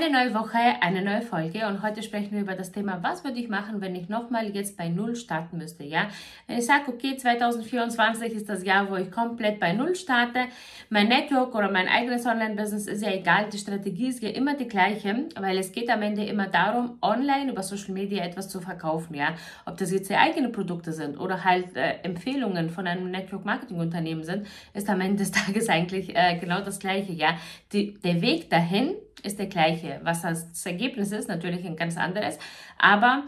Eine neue Woche, eine neue Folge und heute sprechen wir über das Thema, was würde ich machen, wenn ich nochmal jetzt bei Null starten müsste, ja? Wenn ich sage, okay, 2024 ist das Jahr, wo ich komplett bei Null starte, mein Network oder mein eigenes Online-Business ist ja egal, die Strategie ist ja immer die gleiche, weil es geht am Ende immer darum, online über Social Media etwas zu verkaufen, ja? Ob das jetzt ja eigene Produkte sind oder halt äh, Empfehlungen von einem Network-Marketing-Unternehmen sind, ist am Ende des Tages eigentlich äh, genau das gleiche, ja? Die, der Weg dahin ist der gleiche. Was das Ergebnis ist, natürlich ein ganz anderes. Aber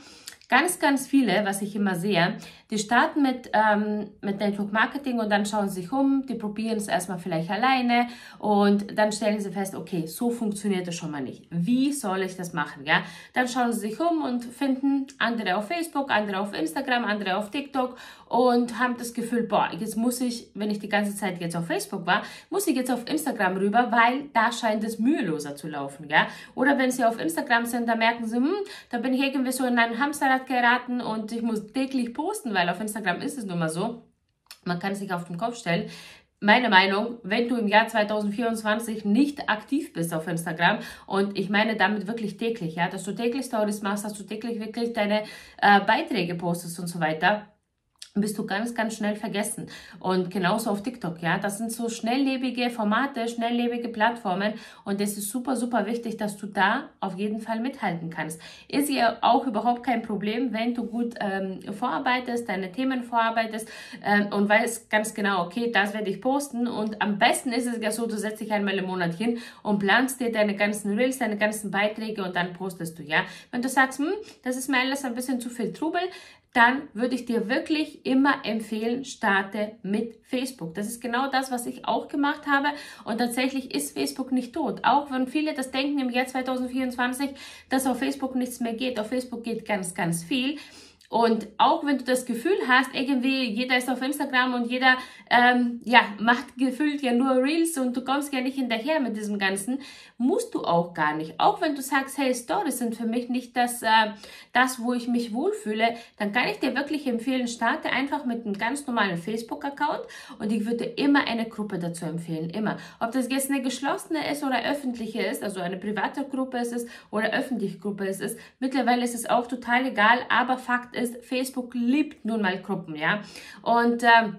ganz, ganz viele, was ich immer sehe, die starten mit, ähm, mit Network Marketing und dann schauen sie sich um, die probieren es erstmal vielleicht alleine und dann stellen sie fest, okay, so funktioniert das schon mal nicht. Wie soll ich das machen? Ja? Dann schauen sie sich um und finden andere auf Facebook, andere auf Instagram, andere auf TikTok und haben das Gefühl, boah, jetzt muss ich, wenn ich die ganze Zeit jetzt auf Facebook war, muss ich jetzt auf Instagram rüber, weil da scheint es müheloser zu laufen. Ja? Oder wenn sie auf Instagram sind, da merken sie, hm, da bin ich irgendwie so in ein Hamsterrad geraten und ich muss täglich posten, weil auf Instagram ist es nun mal so, man kann sich auf den Kopf stellen. Meine Meinung, wenn du im Jahr 2024 nicht aktiv bist auf Instagram und ich meine damit wirklich täglich, ja, dass du täglich Stories machst, dass du täglich wirklich deine äh, Beiträge postest und so weiter, bist du ganz, ganz schnell vergessen. Und genauso auf TikTok, ja. Das sind so schnelllebige Formate, schnelllebige Plattformen. Und es ist super, super wichtig, dass du da auf jeden Fall mithalten kannst. Ist ja auch überhaupt kein Problem, wenn du gut ähm, vorarbeitest, deine Themen vorarbeitest ähm, und weißt ganz genau, okay, das werde ich posten. Und am besten ist es ja so, du setzt dich einmal im Monat hin und planst dir deine ganzen Reels, deine ganzen Beiträge und dann postest du, ja. Wenn du sagst, hm, das ist mir alles ein bisschen zu viel Trubel, dann würde ich dir wirklich immer empfehlen, starte mit Facebook. Das ist genau das, was ich auch gemacht habe. Und tatsächlich ist Facebook nicht tot. Auch wenn viele das denken im Jahr 2024, dass auf Facebook nichts mehr geht. Auf Facebook geht ganz, ganz viel. Und auch wenn du das Gefühl hast, irgendwie jeder ist auf Instagram und jeder ähm, ja, macht gefühlt ja nur Reels und du kommst ja nicht hinterher mit diesem Ganzen, musst du auch gar nicht. Auch wenn du sagst, hey, Stories sind für mich nicht das, äh, das wo ich mich wohlfühle, dann kann ich dir wirklich empfehlen, starte einfach mit einem ganz normalen Facebook-Account und ich würde immer eine Gruppe dazu empfehlen, immer. Ob das jetzt eine geschlossene ist oder öffentliche ist, also eine private Gruppe ist es oder öffentliche Gruppe ist es, mittlerweile ist es auch total egal, aber Fakt ist, ist, Facebook liebt nun mal Gruppen, ja. Und äh,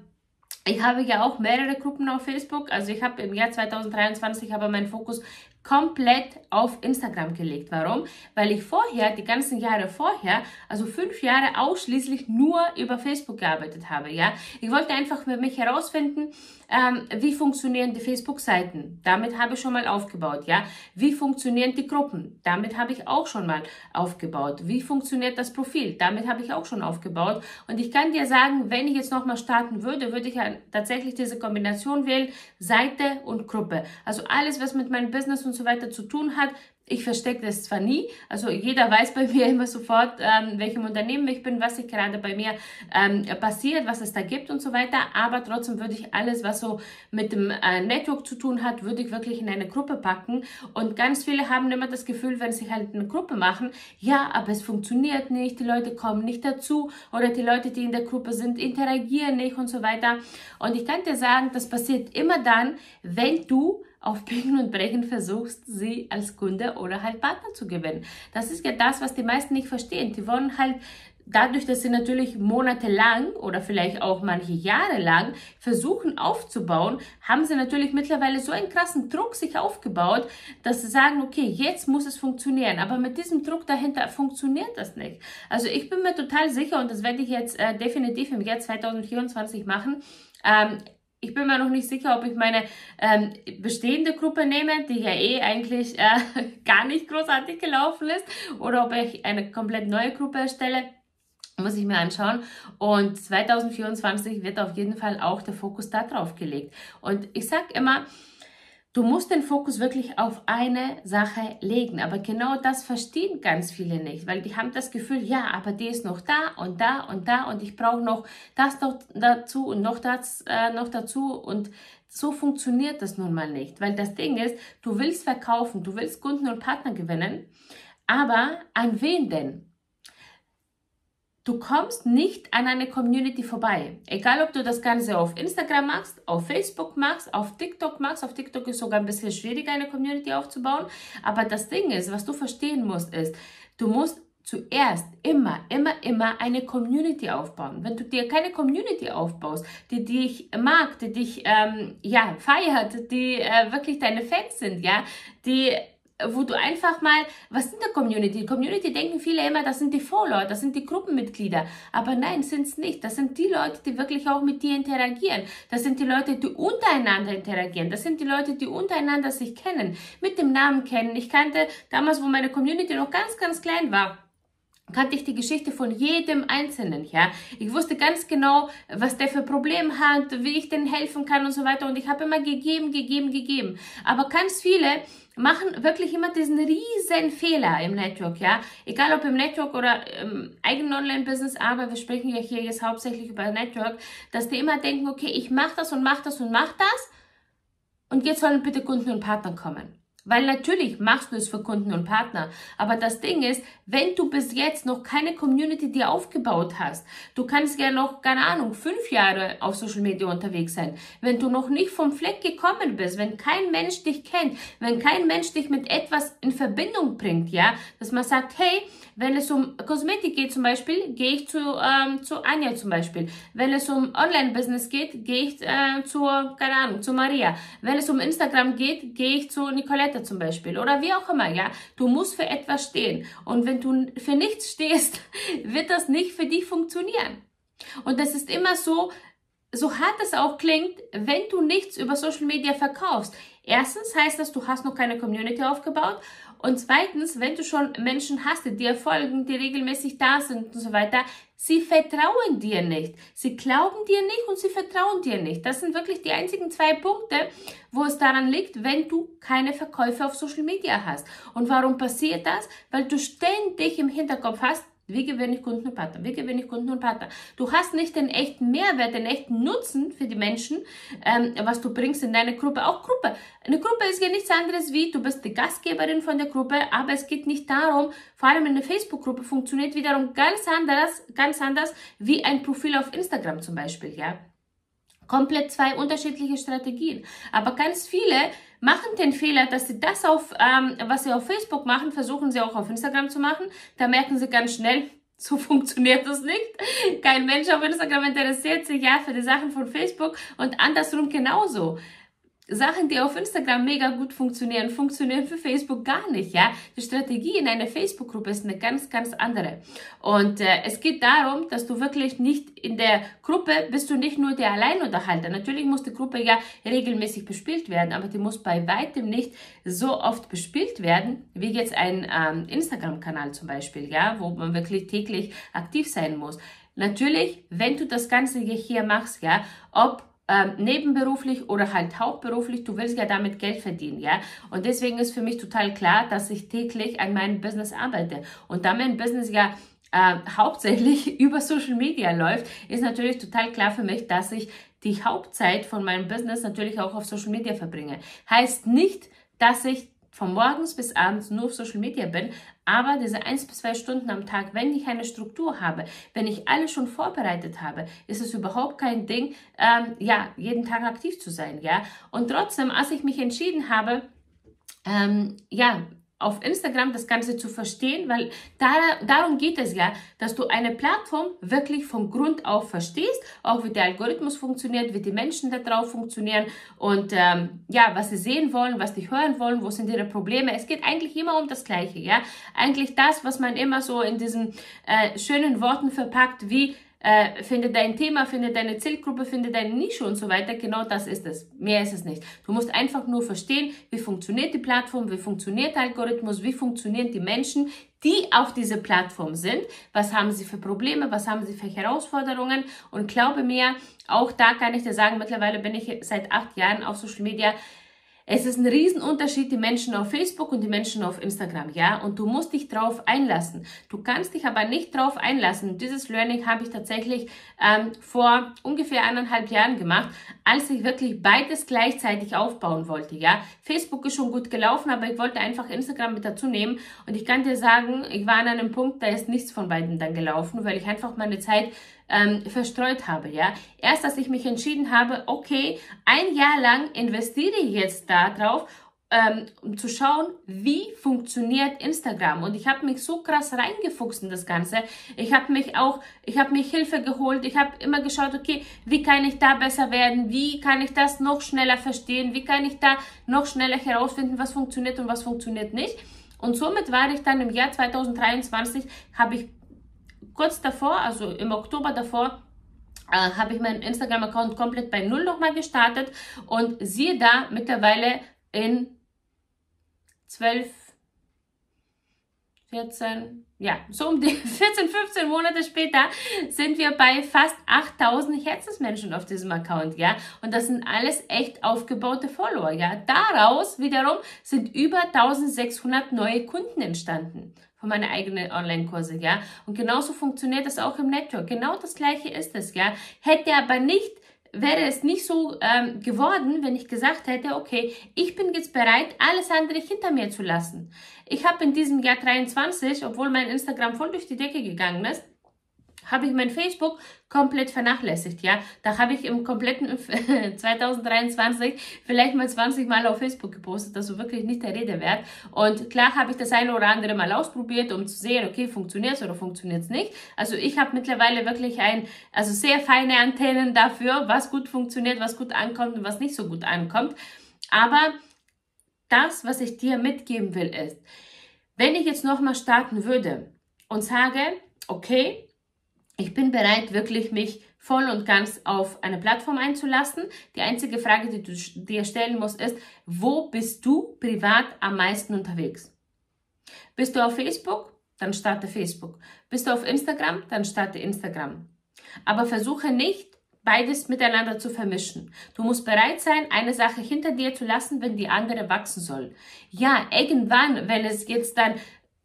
ich habe ja auch mehrere Gruppen auf Facebook. Also ich habe im Jahr 2023 aber meinen Fokus komplett auf Instagram gelegt. Warum? Weil ich vorher, die ganzen Jahre vorher, also fünf Jahre ausschließlich nur über Facebook gearbeitet habe. Ja, ich wollte einfach für mich herausfinden, ähm, wie funktionieren die Facebook-Seiten. Damit habe ich schon mal aufgebaut. Ja, wie funktionieren die Gruppen? Damit habe ich auch schon mal aufgebaut. Wie funktioniert das Profil? Damit habe ich auch schon aufgebaut. Und ich kann dir sagen, wenn ich jetzt nochmal starten würde, würde ich ja tatsächlich diese Kombination wählen, Seite und Gruppe. Also alles, was mit meinem Business und und so weiter zu tun hat. Ich verstecke das zwar nie, also jeder weiß bei mir immer sofort, ähm, welchem Unternehmen ich bin, was sich gerade bei mir ähm, passiert, was es da gibt und so weiter, aber trotzdem würde ich alles, was so mit dem äh, Network zu tun hat, würde ich wirklich in eine Gruppe packen. Und ganz viele haben immer das Gefühl, wenn sie halt eine Gruppe machen, ja, aber es funktioniert nicht, die Leute kommen nicht dazu oder die Leute, die in der Gruppe sind, interagieren nicht und so weiter. Und ich kann dir sagen, das passiert immer dann, wenn du auf Biegen und Brechen versuchst, sie als Kunde oder halt Partner zu gewinnen. Das ist ja das, was die meisten nicht verstehen. Die wollen halt dadurch, dass sie natürlich monatelang oder vielleicht auch manche Jahre lang versuchen aufzubauen, haben sie natürlich mittlerweile so einen krassen Druck sich aufgebaut, dass sie sagen, okay, jetzt muss es funktionieren. Aber mit diesem Druck dahinter funktioniert das nicht. Also ich bin mir total sicher und das werde ich jetzt äh, definitiv im Jahr 2024 machen. Ähm, ich bin mir noch nicht sicher, ob ich meine ähm, bestehende Gruppe nehme, die ja eh eigentlich äh, gar nicht großartig gelaufen ist, oder ob ich eine komplett neue Gruppe erstelle. Muss ich mir anschauen. Und 2024 wird auf jeden Fall auch der Fokus da drauf gelegt. Und ich sage immer, Du musst den Fokus wirklich auf eine Sache legen. Aber genau das verstehen ganz viele nicht, weil die haben das Gefühl, ja, aber die ist noch da und da und da und ich brauche noch das noch dazu und noch das äh, noch dazu und so funktioniert das nun mal nicht, weil das Ding ist, du willst verkaufen, du willst Kunden und Partner gewinnen, aber an wen denn? Du kommst nicht an eine Community vorbei. Egal, ob du das Ganze auf Instagram machst, auf Facebook machst, auf TikTok machst. Auf TikTok ist sogar ein bisschen schwieriger, eine Community aufzubauen. Aber das Ding ist, was du verstehen musst, ist, du musst zuerst immer, immer, immer eine Community aufbauen. Wenn du dir keine Community aufbaust, die dich mag, die dich ähm, ja feiert, die äh, wirklich deine Fans sind, ja, die wo du einfach mal, was sind der Community? Community denken viele immer, das sind die Follower, das sind die Gruppenmitglieder. Aber nein, sind es nicht. Das sind die Leute, die wirklich auch mit dir interagieren. Das sind die Leute, die untereinander interagieren. Das sind die Leute, die untereinander sich kennen, mit dem Namen kennen. Ich kannte damals, wo meine Community noch ganz, ganz klein war, kannte ich die Geschichte von jedem Einzelnen, ja. Ich wusste ganz genau, was der für Probleme hat, wie ich denen helfen kann und so weiter. Und ich habe immer gegeben, gegeben, gegeben. Aber ganz viele machen wirklich immer diesen riesen Fehler im Network, ja. Egal ob im Network oder im eigenen Online-Business, aber wir sprechen ja hier jetzt hauptsächlich über Network, dass die immer denken, okay, ich mache das und mache das und mache das und jetzt sollen bitte Kunden und Partner kommen. Weil natürlich machst du es für Kunden und Partner. Aber das Ding ist, wenn du bis jetzt noch keine Community dir aufgebaut hast, du kannst ja noch, keine Ahnung, fünf Jahre auf Social Media unterwegs sein. Wenn du noch nicht vom Fleck gekommen bist, wenn kein Mensch dich kennt, wenn kein Mensch dich mit etwas in Verbindung bringt, ja, dass man sagt, hey, wenn es um Kosmetik geht zum Beispiel, gehe ich zu, ähm, zu Anja zum Beispiel. Wenn es um Online-Business geht, gehe ich äh, zu, keine Ahnung, zu Maria. Wenn es um Instagram geht, gehe ich zu Nicoletta zum Beispiel. Oder wie auch immer, ja. Du musst für etwas stehen. Und wenn du für nichts stehst, wird das nicht für dich funktionieren. Und das ist immer so, so hart es auch klingt, wenn du nichts über Social Media verkaufst. Erstens heißt das, du hast noch keine Community aufgebaut. Und zweitens, wenn du schon Menschen hast, die dir folgen, die regelmäßig da sind und so weiter, sie vertrauen dir nicht. Sie glauben dir nicht und sie vertrauen dir nicht. Das sind wirklich die einzigen zwei Punkte, wo es daran liegt, wenn du keine Verkäufe auf Social Media hast. Und warum passiert das? Weil du ständig im Hinterkopf hast, wie gewinne ich Kunden und Partner? Wie gewinne ich Kunden und Partner? Du hast nicht den echten Mehrwert, den echten Nutzen für die Menschen, ähm, was du bringst in deine Gruppe. Auch Gruppe. Eine Gruppe ist ja nichts anderes wie, du bist die Gastgeberin von der Gruppe, aber es geht nicht darum, vor allem in der Facebook-Gruppe funktioniert wiederum ganz anders, ganz anders wie ein Profil auf Instagram zum Beispiel, ja. Komplett zwei unterschiedliche Strategien. Aber ganz viele machen den Fehler, dass sie das auf, ähm, was sie auf Facebook machen, versuchen sie auch auf Instagram zu machen. Da merken sie ganz schnell, so funktioniert das nicht. Kein Mensch auf Instagram interessiert sich ja für die Sachen von Facebook und andersrum genauso. Sachen, die auf Instagram mega gut funktionieren, funktionieren für Facebook gar nicht, ja. Die Strategie in einer Facebook-Gruppe ist eine ganz, ganz andere. Und äh, es geht darum, dass du wirklich nicht in der Gruppe bist du nicht nur der Alleinunterhalter. Natürlich muss die Gruppe ja regelmäßig bespielt werden, aber die muss bei weitem nicht so oft bespielt werden, wie jetzt ein ähm, Instagram-Kanal zum Beispiel, ja, wo man wirklich täglich aktiv sein muss. Natürlich, wenn du das Ganze hier machst, ja, ob ähm, nebenberuflich oder halt hauptberuflich, du willst ja damit Geld verdienen, ja. Und deswegen ist für mich total klar, dass ich täglich an meinem Business arbeite. Und da mein Business ja äh, hauptsächlich über Social Media läuft, ist natürlich total klar für mich, dass ich die Hauptzeit von meinem Business natürlich auch auf Social Media verbringe. Heißt nicht, dass ich von morgens bis abends nur auf Social Media bin, aber diese eins bis zwei Stunden am Tag, wenn ich eine Struktur habe, wenn ich alles schon vorbereitet habe, ist es überhaupt kein Ding, ähm, ja, jeden Tag aktiv zu sein, ja. Und trotzdem, als ich mich entschieden habe, ähm, ja, auf Instagram das Ganze zu verstehen, weil da, darum geht es ja, dass du eine Plattform wirklich vom Grund auf verstehst, auch wie der Algorithmus funktioniert, wie die Menschen da drauf funktionieren und ähm, ja, was sie sehen wollen, was die hören wollen, wo sind ihre Probleme. Es geht eigentlich immer um das Gleiche, ja. Eigentlich das, was man immer so in diesen äh, schönen Worten verpackt, wie äh, finde dein Thema, finde deine Zielgruppe, finde deine Nische und so weiter. Genau das ist es. Mehr ist es nicht. Du musst einfach nur verstehen, wie funktioniert die Plattform, wie funktioniert der Algorithmus, wie funktionieren die Menschen, die auf dieser Plattform sind. Was haben sie für Probleme, was haben sie für Herausforderungen? Und glaube mir, auch da kann ich dir sagen, mittlerweile bin ich seit acht Jahren auf Social Media es ist ein Riesenunterschied, die Menschen auf Facebook und die Menschen auf Instagram, ja? Und du musst dich drauf einlassen. Du kannst dich aber nicht drauf einlassen. dieses Learning habe ich tatsächlich ähm, vor ungefähr eineinhalb Jahren gemacht, als ich wirklich beides gleichzeitig aufbauen wollte, ja? Facebook ist schon gut gelaufen, aber ich wollte einfach Instagram mit dazu nehmen. Und ich kann dir sagen, ich war an einem Punkt, da ist nichts von beiden dann gelaufen, weil ich einfach meine Zeit ähm, verstreut habe, ja. Erst als ich mich entschieden habe, okay, ein Jahr lang investiere ich jetzt da drauf, ähm, um zu schauen, wie funktioniert Instagram. Und ich habe mich so krass reingefuchst in das Ganze. Ich habe mich auch, ich habe mich Hilfe geholt. Ich habe immer geschaut, okay, wie kann ich da besser werden? Wie kann ich das noch schneller verstehen? Wie kann ich da noch schneller herausfinden, was funktioniert und was funktioniert nicht? Und somit war ich dann im Jahr 2023, habe ich kurz davor, also im Oktober davor, äh, habe ich meinen Instagram-Account komplett bei Null nochmal gestartet und siehe da, mittlerweile in 12, 14, ja, so um die 14, 15 Monate später sind wir bei fast 8000 Herzensmenschen auf diesem Account, ja. Und das sind alles echt aufgebaute Follower, ja. Daraus wiederum sind über 1600 neue Kunden entstanden von meinen eigenen Online-Kurse, ja. Und genauso funktioniert das auch im Network. Genau das gleiche ist es, ja. Hätte aber nicht wäre es nicht so ähm, geworden, wenn ich gesagt hätte, okay, ich bin jetzt bereit, alles andere hinter mir zu lassen. Ich habe in diesem Jahr 23, obwohl mein Instagram voll durch die Decke gegangen ist, habe ich mein Facebook komplett vernachlässigt, ja. Da habe ich im kompletten 2023 vielleicht mal 20 Mal auf Facebook gepostet, also wirklich nicht der Rede wert. Und klar habe ich das eine oder andere mal ausprobiert, um zu sehen, okay, funktioniert es oder funktioniert es nicht. Also ich habe mittlerweile wirklich ein, also sehr feine Antennen dafür, was gut funktioniert, was gut ankommt und was nicht so gut ankommt. Aber das, was ich dir mitgeben will, ist, wenn ich jetzt nochmal starten würde und sage, okay, ich bin bereit, wirklich mich voll und ganz auf eine Plattform einzulassen. Die einzige Frage, die du dir stellen musst, ist, wo bist du privat am meisten unterwegs? Bist du auf Facebook? Dann starte Facebook. Bist du auf Instagram? Dann starte Instagram. Aber versuche nicht, beides miteinander zu vermischen. Du musst bereit sein, eine Sache hinter dir zu lassen, wenn die andere wachsen soll. Ja, irgendwann, wenn es jetzt dann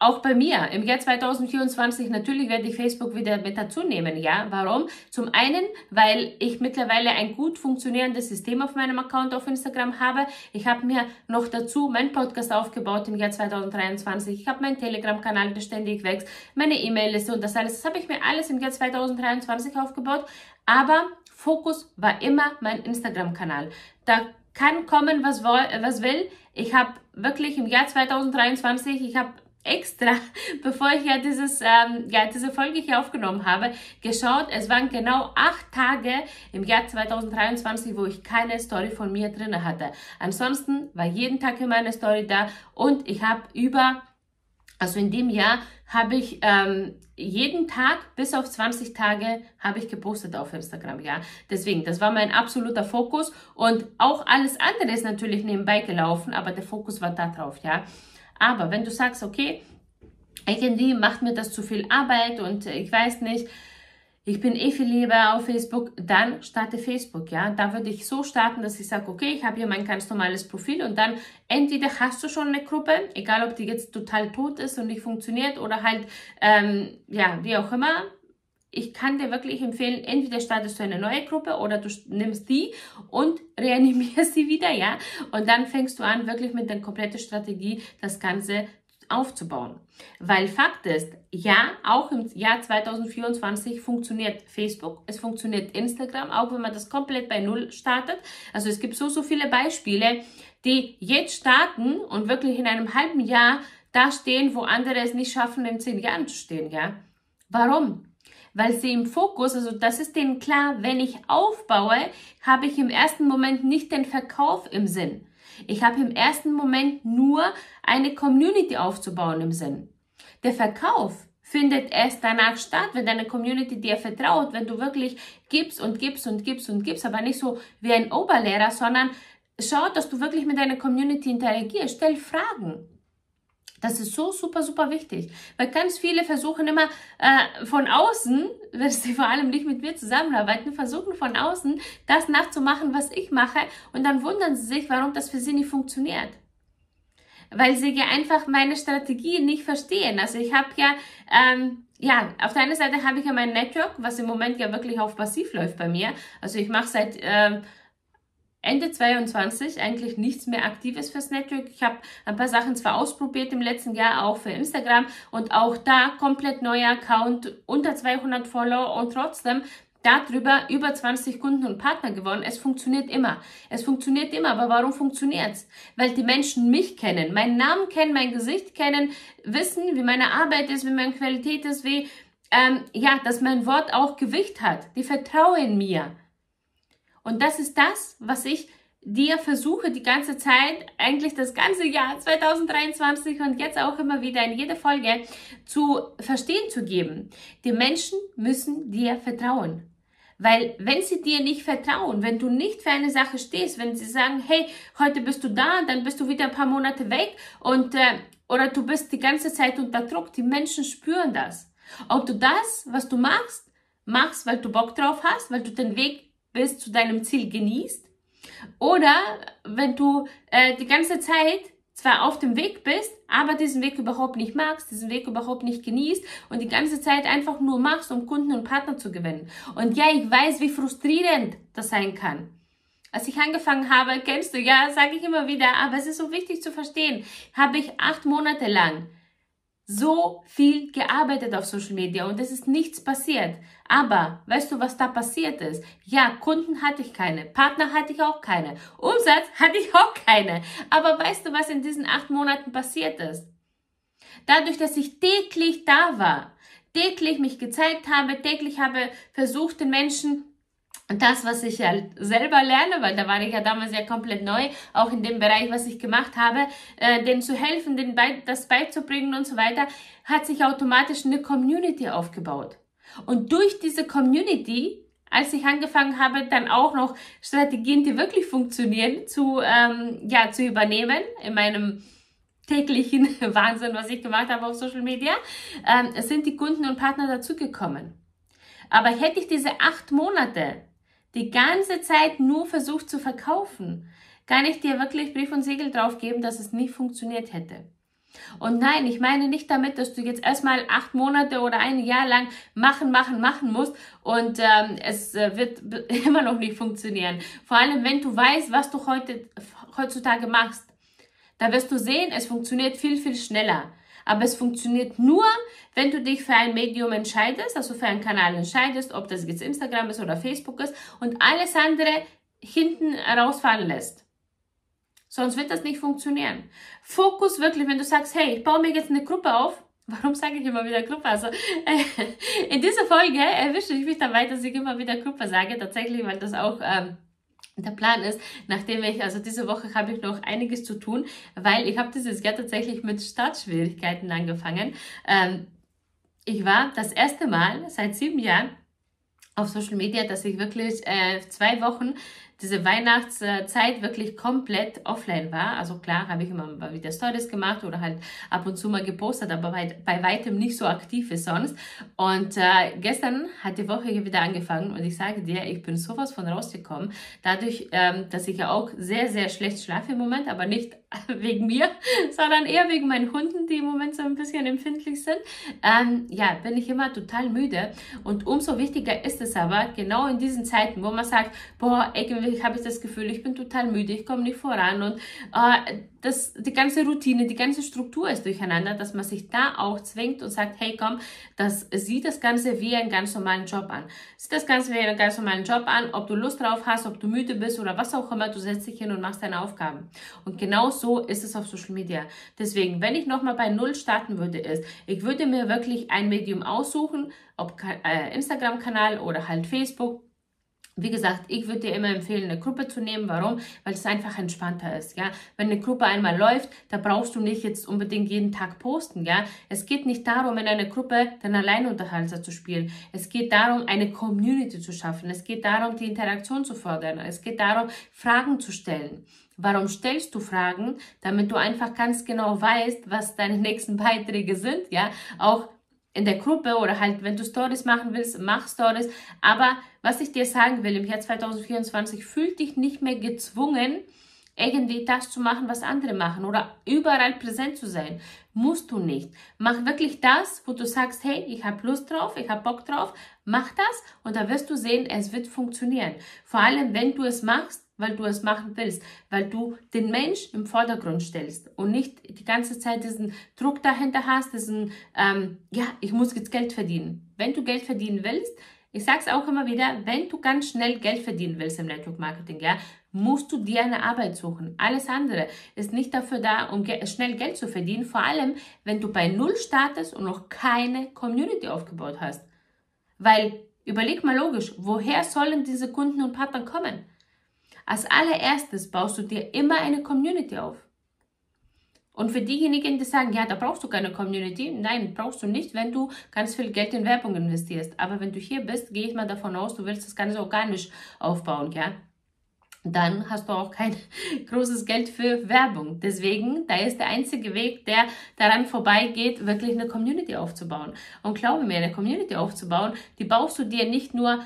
auch bei mir im Jahr 2024 natürlich werde ich Facebook wieder mit dazu nehmen. Ja, warum? Zum einen, weil ich mittlerweile ein gut funktionierendes System auf meinem Account auf Instagram habe. Ich habe mir noch dazu meinen Podcast aufgebaut im Jahr 2023. Ich habe meinen Telegram-Kanal, der ständig wächst, meine E-Mail-Liste und das alles. Das habe ich mir alles im Jahr 2023 aufgebaut. Aber Fokus war immer mein Instagram-Kanal. Da kann kommen, was, was will. Ich habe wirklich im Jahr 2023, ich habe extra, bevor ich ja, dieses, ähm, ja diese Folge hier aufgenommen habe, geschaut. Es waren genau acht Tage im Jahr 2023, wo ich keine Story von mir drin hatte. Ansonsten war jeden Tag immer eine Story da und ich habe über, also in dem Jahr habe ich ähm, jeden Tag bis auf 20 Tage habe ich gepostet auf Instagram, ja. Deswegen, das war mein absoluter Fokus und auch alles andere ist natürlich nebenbei gelaufen, aber der Fokus war da drauf, ja. Aber wenn du sagst, okay, irgendwie macht mir das zu viel Arbeit und ich weiß nicht, ich bin eh viel lieber auf Facebook, dann starte Facebook, ja. Da würde ich so starten, dass ich sage, okay, ich habe hier mein ganz normales Profil und dann entweder hast du schon eine Gruppe, egal ob die jetzt total tot ist und nicht funktioniert oder halt, ähm, ja, wie auch immer. Ich kann dir wirklich empfehlen, entweder startest du eine neue Gruppe oder du nimmst die und reanimierst sie wieder, ja. Und dann fängst du an, wirklich mit der kompletten Strategie das Ganze aufzubauen. Weil Fakt ist, ja, auch im Jahr 2024 funktioniert Facebook, es funktioniert Instagram, auch wenn man das komplett bei Null startet. Also es gibt so, so viele Beispiele, die jetzt starten und wirklich in einem halben Jahr da stehen, wo andere es nicht schaffen, in zehn Jahren zu stehen, ja. Warum? Weil sie im Fokus, also das ist denen klar, wenn ich aufbaue, habe ich im ersten Moment nicht den Verkauf im Sinn. Ich habe im ersten Moment nur eine Community aufzubauen im Sinn. Der Verkauf findet erst danach statt, wenn deine Community dir vertraut, wenn du wirklich gibst und gibst und gibst und gibst, aber nicht so wie ein Oberlehrer, sondern schau, dass du wirklich mit deiner Community interagierst, stell Fragen. Das ist so super, super wichtig. Weil ganz viele versuchen immer äh, von außen, wenn sie vor allem nicht mit mir zusammenarbeiten, versuchen von außen das nachzumachen, was ich mache. Und dann wundern sie sich, warum das für sie nicht funktioniert. Weil sie ja einfach meine Strategie nicht verstehen. Also ich habe ja, ähm, ja, auf der einen Seite habe ich ja mein Network, was im Moment ja wirklich auf passiv läuft bei mir. Also ich mache seit... Ähm, Ende 22 eigentlich nichts mehr Aktives fürs Network. Ich habe ein paar Sachen zwar ausprobiert im letzten Jahr, auch für Instagram und auch da komplett neuer Account, unter 200 Follower und trotzdem darüber über 20 Kunden und Partner gewonnen. Es funktioniert immer. Es funktioniert immer. Aber warum funktioniert's? Weil die Menschen mich kennen, meinen Namen kennen, mein Gesicht kennen, wissen, wie meine Arbeit ist, wie meine Qualität ist, wie, ähm, ja, dass mein Wort auch Gewicht hat. Die vertrauen mir. Und das ist das, was ich dir versuche die ganze Zeit, eigentlich das ganze Jahr 2023 und jetzt auch immer wieder in jeder Folge zu verstehen zu geben. Die Menschen müssen dir vertrauen. Weil wenn sie dir nicht vertrauen, wenn du nicht für eine Sache stehst, wenn sie sagen, hey, heute bist du da, dann bist du wieder ein paar Monate weg und äh, oder du bist die ganze Zeit unter Druck, die Menschen spüren das. Ob du das, was du machst, machst, weil du Bock drauf hast, weil du den Weg bis zu deinem Ziel genießt. Oder wenn du äh, die ganze Zeit zwar auf dem Weg bist, aber diesen Weg überhaupt nicht magst, diesen Weg überhaupt nicht genießt und die ganze Zeit einfach nur machst, um Kunden und Partner zu gewinnen. Und ja, ich weiß, wie frustrierend das sein kann. Als ich angefangen habe, kennst du, ja, sage ich immer wieder, aber es ist so wichtig zu verstehen, habe ich acht Monate lang so viel gearbeitet auf Social Media und es ist nichts passiert. Aber weißt du, was da passiert ist? Ja, Kunden hatte ich keine, Partner hatte ich auch keine, Umsatz hatte ich auch keine. Aber weißt du, was in diesen acht Monaten passiert ist? Dadurch, dass ich täglich da war, täglich mich gezeigt habe, täglich habe versucht, den Menschen das, was ich ja selber lerne, weil da war ich ja damals ja komplett neu, auch in dem Bereich, was ich gemacht habe, äh, denen zu helfen, denen bei, das beizubringen und so weiter, hat sich automatisch eine Community aufgebaut. Und durch diese Community, als ich angefangen habe, dann auch noch Strategien, die wirklich funktionieren, zu, ähm, ja, zu übernehmen in meinem täglichen Wahnsinn, was ich gemacht habe auf Social Media, ähm, sind die Kunden und Partner dazugekommen. Aber hätte ich diese acht Monate die ganze Zeit nur versucht zu verkaufen, kann ich dir wirklich Brief und Siegel drauf geben, dass es nicht funktioniert hätte. Und nein, ich meine nicht damit, dass du jetzt erstmal acht Monate oder ein Jahr lang machen, machen, machen musst und ähm, es äh, wird immer noch nicht funktionieren. Vor allem, wenn du weißt, was du heute, heutzutage machst. Da wirst du sehen, es funktioniert viel, viel schneller. Aber es funktioniert nur, wenn du dich für ein Medium entscheidest, also für einen Kanal entscheidest, ob das jetzt Instagram ist oder Facebook ist und alles andere hinten rausfallen lässt. Sonst wird das nicht funktionieren. Fokus wirklich, wenn du sagst, hey, ich baue mir jetzt eine Gruppe auf. Warum sage ich immer wieder Gruppe? Also äh, in dieser Folge erwische ich mich dabei, dass ich immer wieder Gruppe sage, tatsächlich, weil das auch ähm, der Plan ist, nachdem ich, also diese Woche habe ich noch einiges zu tun, weil ich habe dieses Jahr tatsächlich mit Startschwierigkeiten angefangen. Ähm, ich war das erste Mal seit sieben Jahren auf Social Media, dass ich wirklich äh, zwei Wochen diese Weihnachtszeit wirklich komplett offline war. Also klar, habe ich immer mal wieder Stories gemacht oder halt ab und zu mal gepostet, aber bei, bei weitem nicht so aktiv wie sonst. Und äh, gestern hat die Woche hier wieder angefangen und ich sage dir, ich bin sowas von rausgekommen. Dadurch, ähm, dass ich ja auch sehr, sehr schlecht schlafe im Moment, aber nicht wegen mir, sondern eher wegen meinen Hunden, die im Moment so ein bisschen empfindlich sind. Ähm, ja, bin ich immer total müde. Und umso wichtiger ist es aber, genau in diesen Zeiten, wo man sagt, boah, irgendwie irgendwie habe ich das Gefühl, ich bin total müde, ich komme nicht voran und äh, das, die ganze Routine, die ganze Struktur ist durcheinander, dass man sich da auch zwingt und sagt, hey komm, das sieht das Ganze wie einen ganz normalen Job an. Sieht das Ganze wie einen ganz normalen Job an, ob du Lust drauf hast, ob du müde bist oder was auch immer, du setzt dich hin und machst deine Aufgaben. Und genau so ist es auf Social Media. Deswegen, wenn ich nochmal bei Null starten würde, ist, ich würde mir wirklich ein Medium aussuchen, ob äh, Instagram-Kanal oder halt Facebook, Wie gesagt, ich würde dir immer empfehlen, eine Gruppe zu nehmen. Warum? Weil es einfach entspannter ist, ja. Wenn eine Gruppe einmal läuft, da brauchst du nicht jetzt unbedingt jeden Tag posten, ja. Es geht nicht darum, in einer Gruppe den Alleinunterhalter zu spielen. Es geht darum, eine Community zu schaffen. Es geht darum, die Interaktion zu fördern. Es geht darum, Fragen zu stellen. Warum stellst du Fragen? Damit du einfach ganz genau weißt, was deine nächsten Beiträge sind, ja. Auch in der Gruppe oder halt, wenn du Stories machen willst, mach Stories. Aber was ich dir sagen will, im Jahr 2024 fühl dich nicht mehr gezwungen, irgendwie das zu machen, was andere machen oder überall präsent zu sein. Musst du nicht. Mach wirklich das, wo du sagst, hey, ich habe Lust drauf, ich habe Bock drauf, mach das und da wirst du sehen, es wird funktionieren. Vor allem, wenn du es machst, weil du es machen willst, weil du den Mensch im Vordergrund stellst und nicht die ganze Zeit diesen Druck dahinter hast, diesen, ähm, ja, ich muss jetzt Geld verdienen. Wenn du Geld verdienen willst, ich sage es auch immer wieder, wenn du ganz schnell Geld verdienen willst im Network Marketing, ja, musst du dir eine Arbeit suchen. Alles andere ist nicht dafür da, um ge schnell Geld zu verdienen, vor allem wenn du bei Null startest und noch keine Community aufgebaut hast. Weil, überleg mal logisch, woher sollen diese Kunden und Partner kommen? Als allererstes baust du dir immer eine Community auf. Und für diejenigen, die sagen, ja, da brauchst du keine Community, nein, brauchst du nicht, wenn du ganz viel Geld in Werbung investierst. Aber wenn du hier bist, gehe ich mal davon aus, du willst das Ganze organisch aufbauen, ja. Dann hast du auch kein großes Geld für Werbung. Deswegen, da ist der einzige Weg, der daran vorbeigeht, wirklich eine Community aufzubauen. Und glaube mir, eine Community aufzubauen, die baust du dir nicht nur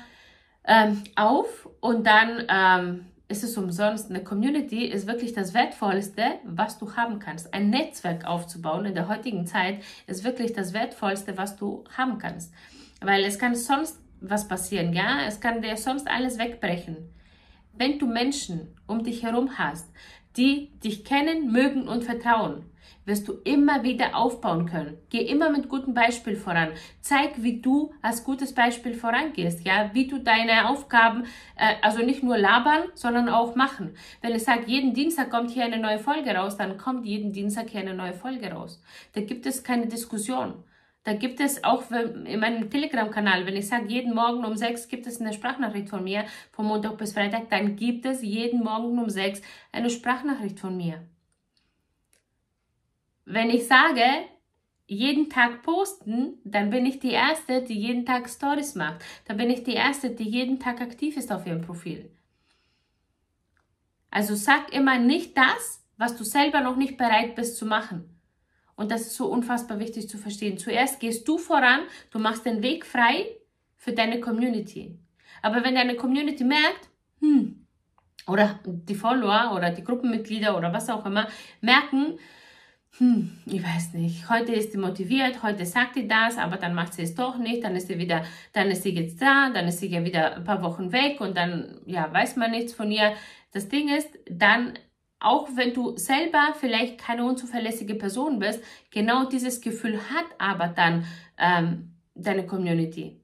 ähm, auf und dann ähm, ist es umsonst. Eine Community ist wirklich das Wertvollste, was du haben kannst. Ein Netzwerk aufzubauen in der heutigen Zeit ist wirklich das Wertvollste, was du haben kannst. Weil es kann sonst was passieren, ja? Es kann dir sonst alles wegbrechen. Wenn du Menschen um dich herum hast, die dich kennen, mögen und vertrauen, wirst du immer wieder aufbauen können. Geh immer mit gutem Beispiel voran. Zeig, wie du als gutes Beispiel vorangehst, ja, wie du deine Aufgaben, äh, also nicht nur labern, sondern auch machen. Wenn ich sage, jeden Dienstag kommt hier eine neue Folge raus, dann kommt jeden Dienstag hier eine neue Folge raus. Da gibt es keine Diskussion. Da gibt es auch in meinem Telegram-Kanal, wenn ich sage, jeden Morgen um sechs gibt es eine Sprachnachricht von mir, von Montag bis Freitag, dann gibt es jeden Morgen um sechs eine Sprachnachricht von mir. Wenn ich sage, jeden Tag posten, dann bin ich die Erste, die jeden Tag Stories macht. Dann bin ich die Erste, die jeden Tag aktiv ist auf ihrem Profil. Also sag immer nicht das, was du selber noch nicht bereit bist zu machen. Und das ist so unfassbar wichtig zu verstehen. Zuerst gehst du voran, du machst den Weg frei für deine Community. Aber wenn deine Community merkt, hm, oder die Follower oder die Gruppenmitglieder oder was auch immer merken, hm, ich weiß nicht, heute ist sie motiviert, heute sagt sie das, aber dann macht sie es doch nicht, dann ist sie wieder, dann ist sie jetzt da, dann ist sie ja wieder ein paar Wochen weg und dann, ja, weiß man nichts von ihr. Das Ding ist, dann, auch wenn du selber vielleicht keine unzuverlässige Person bist, genau dieses Gefühl hat aber dann ähm, deine Community.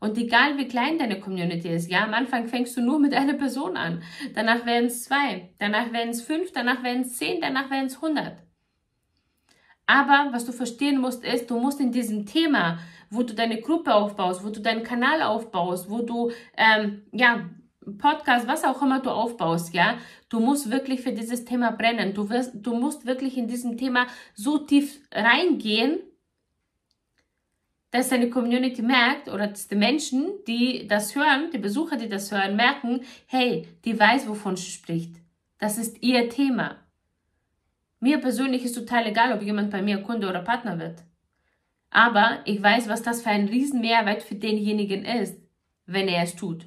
Und egal wie klein deine Community ist, ja, am Anfang fängst du nur mit einer Person an. Danach werden es zwei, danach werden es fünf, danach werden es zehn, danach werden es hundert. Aber was du verstehen musst, ist, du musst in diesem Thema, wo du deine Gruppe aufbaust, wo du deinen Kanal aufbaust, wo du, ähm, ja, Podcast, was auch immer du aufbaust, ja, du musst wirklich für dieses Thema brennen. Du wirst, du musst wirklich in diesem Thema so tief reingehen, dass deine Community merkt oder dass die Menschen, die das hören, die Besucher, die das hören, merken, hey, die weiß, wovon sie spricht. Das ist ihr Thema. Mir persönlich ist total egal, ob jemand bei mir Kunde oder Partner wird. Aber ich weiß, was das für ein Riesenmehrwert für denjenigen ist, wenn er es tut.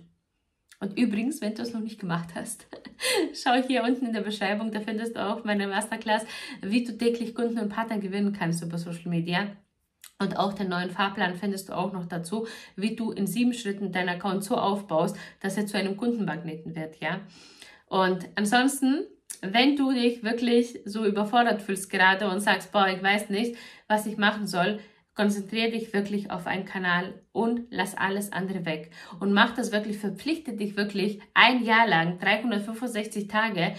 Und übrigens, wenn du es noch nicht gemacht hast, schau hier unten in der Beschreibung, da findest du auch meine Masterclass, wie du täglich Kunden und Partner gewinnen kannst über Social Media. Und auch den neuen Fahrplan findest du auch noch dazu, wie du in sieben Schritten deinen Account so aufbaust, dass er zu einem Kundenmagneten wird, ja. Und ansonsten wenn du dich wirklich so überfordert fühlst gerade und sagst, boah, ich weiß nicht, was ich machen soll, konzentriere dich wirklich auf einen Kanal und lass alles andere weg. Und mach das wirklich, verpflichte dich wirklich ein Jahr lang, 365 Tage,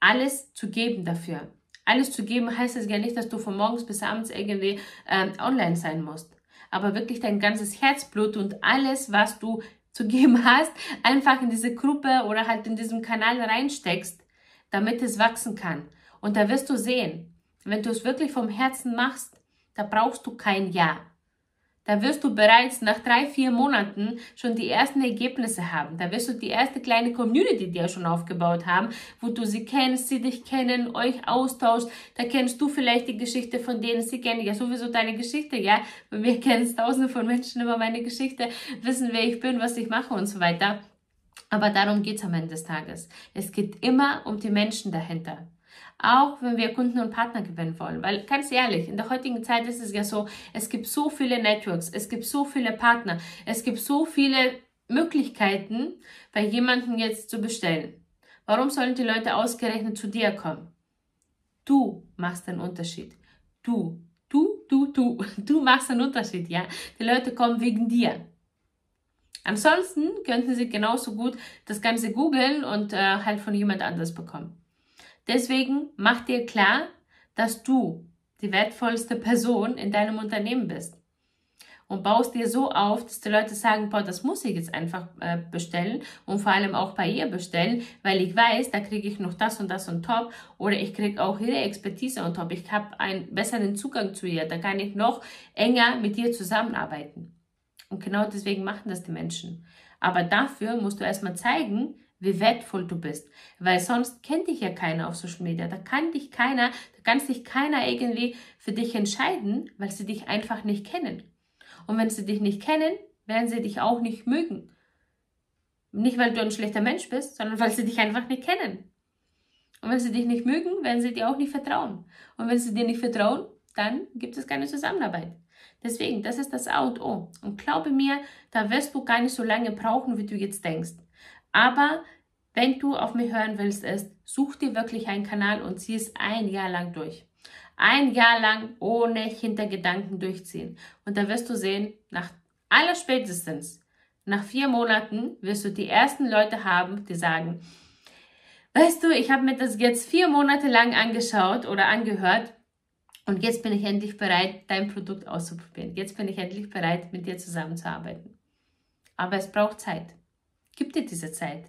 alles zu geben dafür. Alles zu geben heißt es ja nicht, dass du von morgens bis abends irgendwie ähm, online sein musst. Aber wirklich dein ganzes Herzblut und alles, was du zu geben hast, einfach in diese Gruppe oder halt in diesem Kanal reinsteckst, damit es wachsen kann. Und da wirst du sehen, wenn du es wirklich vom Herzen machst, da brauchst du kein Ja. Da wirst du bereits nach drei, vier Monaten schon die ersten Ergebnisse haben. Da wirst du die erste kleine Community dir schon aufgebaut haben, wo du sie kennst, sie dich kennen, euch austauschst. Da kennst du vielleicht die Geschichte von denen, sie kennen ja sowieso deine Geschichte, ja. Bei mir kennen tausende von Menschen über meine Geschichte, wissen, wer ich bin, was ich mache und so weiter. Aber darum geht's am Ende des Tages. Es geht immer um die Menschen dahinter auch wenn wir Kunden und Partner gewinnen wollen. Weil ganz ehrlich, in der heutigen Zeit ist es ja so, es gibt so viele Networks, es gibt so viele Partner, es gibt so viele Möglichkeiten, bei jemandem jetzt zu bestellen. Warum sollen die Leute ausgerechnet zu dir kommen? Du machst den Unterschied. Du, du, du, du, du machst den Unterschied, ja. Die Leute kommen wegen dir. Ansonsten könnten sie genauso gut das Ganze googeln und äh, halt von jemand anders bekommen. Deswegen mach dir klar, dass du die wertvollste Person in deinem Unternehmen bist. Und baust dir so auf, dass die Leute sagen, boah, das muss ich jetzt einfach äh, bestellen und vor allem auch bei ihr bestellen, weil ich weiß, da kriege ich noch das und das und top oder ich kriege auch ihre Expertise und top. Ich habe einen besseren Zugang zu ihr, da kann ich noch enger mit ihr zusammenarbeiten. Und genau deswegen machen das die Menschen. Aber dafür musst du erstmal zeigen, wie wertvoll du bist. Weil sonst kennt dich ja keiner auf Social Media. Da kann dich keiner, da kann sich keiner irgendwie für dich entscheiden, weil sie dich einfach nicht kennen. Und wenn sie dich nicht kennen, werden sie dich auch nicht mögen. Nicht, weil du ein schlechter Mensch bist, sondern weil sie dich einfach nicht kennen. Und wenn sie dich nicht mögen, werden sie dir auch nicht vertrauen. Und wenn sie dir nicht vertrauen, dann gibt es keine Zusammenarbeit. Deswegen, das ist das A und O. Und glaube mir, da wirst du gar nicht so lange brauchen, wie du jetzt denkst. Aber wenn du auf mich hören willst, ist, such dir wirklich einen Kanal und zieh es ein Jahr lang durch. Ein Jahr lang ohne Hintergedanken durchziehen. Und da wirst du sehen, nach aller spätestens, nach vier Monaten wirst du die ersten Leute haben, die sagen, weißt du, ich habe mir das jetzt vier Monate lang angeschaut oder angehört und jetzt bin ich endlich bereit, dein Produkt auszuprobieren. Jetzt bin ich endlich bereit, mit dir zusammenzuarbeiten. Aber es braucht Zeit. Gib dir diese Zeit.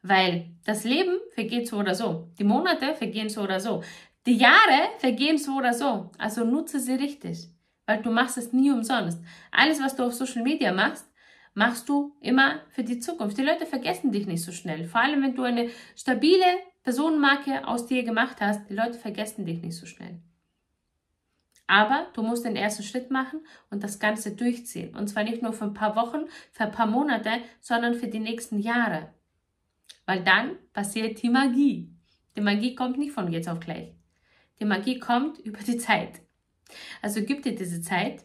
Weil das Leben vergeht so oder so. Die Monate vergehen so oder so. Die Jahre vergehen so oder so. Also nutze sie richtig. Weil du machst es nie umsonst. Alles, was du auf Social Media machst, machst du immer für die Zukunft. Die Leute vergessen dich nicht so schnell. Vor allem, wenn du eine stabile Personenmarke aus dir gemacht hast, die Leute vergessen dich nicht so schnell. Aber du musst den ersten Schritt machen und das Ganze durchziehen. Und zwar nicht nur für ein paar Wochen, für ein paar Monate, sondern für die nächsten Jahre. Weil dann passiert die Magie. Die Magie kommt nicht von jetzt auf gleich. Die Magie kommt über die Zeit. Also gib dir diese Zeit.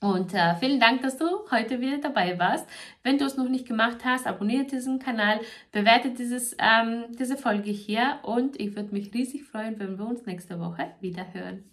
Und äh, vielen Dank, dass du heute wieder dabei warst. Wenn du es noch nicht gemacht hast, abonniere diesen Kanal, bewerte dieses, ähm, diese Folge hier und ich würde mich riesig freuen, wenn wir uns nächste Woche wieder hören.